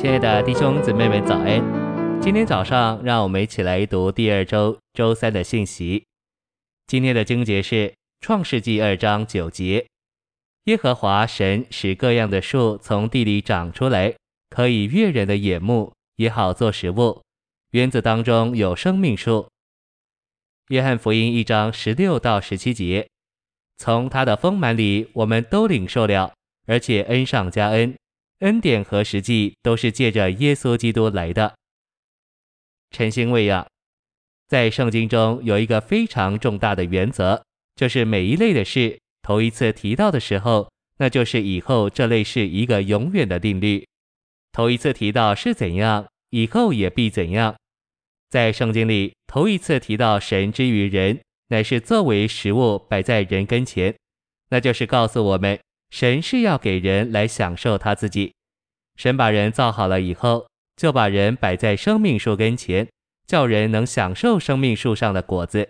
亲爱的弟兄姊妹们，早安！今天早上，让我们一起来读第二周周三的信息。今天的经节是创世纪二章九节：耶和华神使各样的树从地里长出来，可以悦人的眼目，也好做食物。园子当中有生命树。约翰福音一章十六到十七节：从他的丰满里，我们都领受了，而且恩上加恩。恩典和实际都是借着耶稣基督来的。晨星喂养，在圣经中有一个非常重大的原则，就是每一类的事头一次提到的时候，那就是以后这类是一个永远的定律。头一次提到是怎样，以后也必怎样。在圣经里，头一次提到神之于人，乃是作为食物摆在人跟前，那就是告诉我们。神是要给人来享受他自己。神把人造好了以后，就把人摆在生命树跟前，叫人能享受生命树上的果子。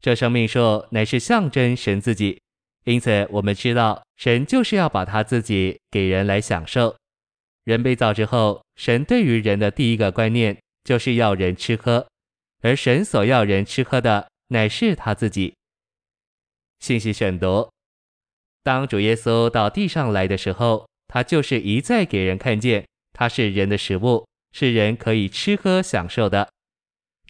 这生命树乃是象征神自己，因此我们知道神就是要把他自己给人来享受。人被造之后，神对于人的第一个观念就是要人吃喝，而神所要人吃喝的乃是他自己。信息选读。当主耶稣到地上来的时候，他就是一再给人看见，他是人的食物，是人可以吃喝享受的。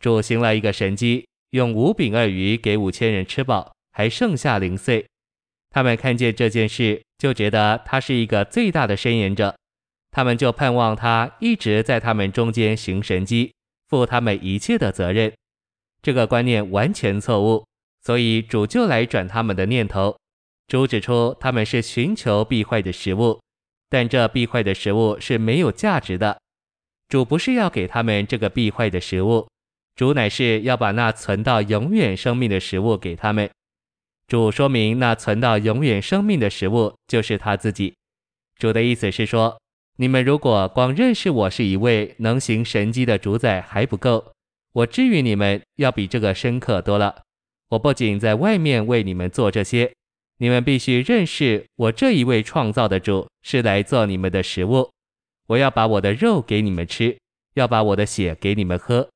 主行了一个神迹，用五饼二鱼给五千人吃饱，还剩下零碎。他们看见这件事，就觉得他是一个最大的伸延者，他们就盼望他一直在他们中间行神迹，负他们一切的责任。这个观念完全错误，所以主就来转他们的念头。主指出，他们是寻求必坏的食物，但这必坏的食物是没有价值的。主不是要给他们这个必坏的食物，主乃是要把那存到永远生命的食物给他们。主说明，那存到永远生命的食物就是他自己。主的意思是说，你们如果光认识我是一位能行神迹的主宰还不够，我至于你们要比这个深刻多了。我不仅在外面为你们做这些。你们必须认识我这一位创造的主是来做你们的食物。我要把我的肉给你们吃，要把我的血给你们喝。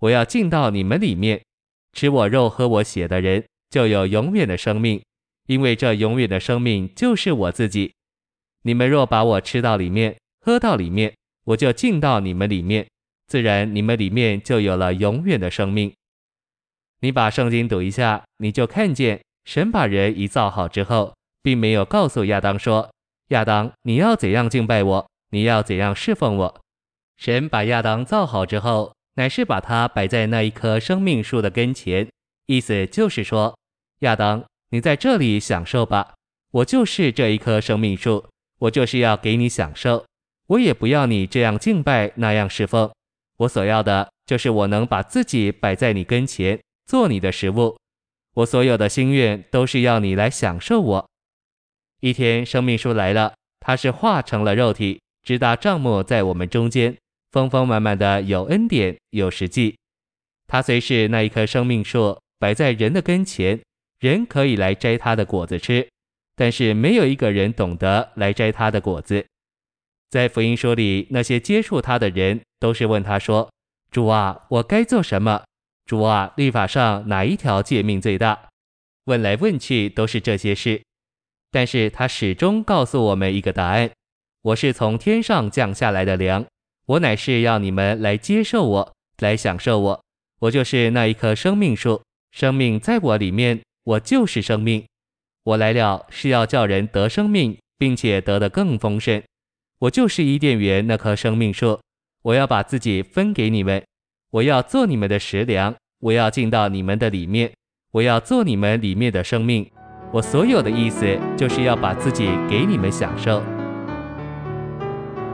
我要进到你们里面，吃我肉喝我血的人就有永远的生命，因为这永远的生命就是我自己。你们若把我吃到里面，喝到里面，我就进到你们里面，自然你们里面就有了永远的生命。你把圣经读一下，你就看见。神把人一造好之后，并没有告诉亚当说：“亚当，你要怎样敬拜我？你要怎样侍奉我？”神把亚当造好之后，乃是把他摆在那一棵生命树的跟前，意思就是说：“亚当，你在这里享受吧，我就是这一棵生命树，我就是要给你享受，我也不要你这样敬拜那样侍奉，我所要的就是我能把自己摆在你跟前，做你的食物。”我所有的心愿都是要你来享受我。一天，生命树来了，它是化成了肉体，直达帐幕在我们中间，丰丰满满的有恩典有实际。它虽是那一棵生命树摆在人的跟前，人可以来摘它的果子吃，但是没有一个人懂得来摘它的果子。在福音书里，那些接触他的人都是问他说：“主啊，我该做什么？”主啊，律法上哪一条诫命最大？问来问去都是这些事，但是他始终告诉我们一个答案：我是从天上降下来的粮，我乃是要你们来接受我，来享受我。我就是那一棵生命树，生命在我里面，我就是生命。我来了是要叫人得生命，并且得的更丰盛。我就是伊甸园那棵生命树，我要把自己分给你们。我要做你们的食粮，我要进到你们的里面，我要做你们里面的生命。我所有的意思就是要把自己给你们享受。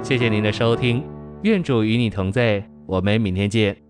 谢谢您的收听，愿主与你同在，我们明天见。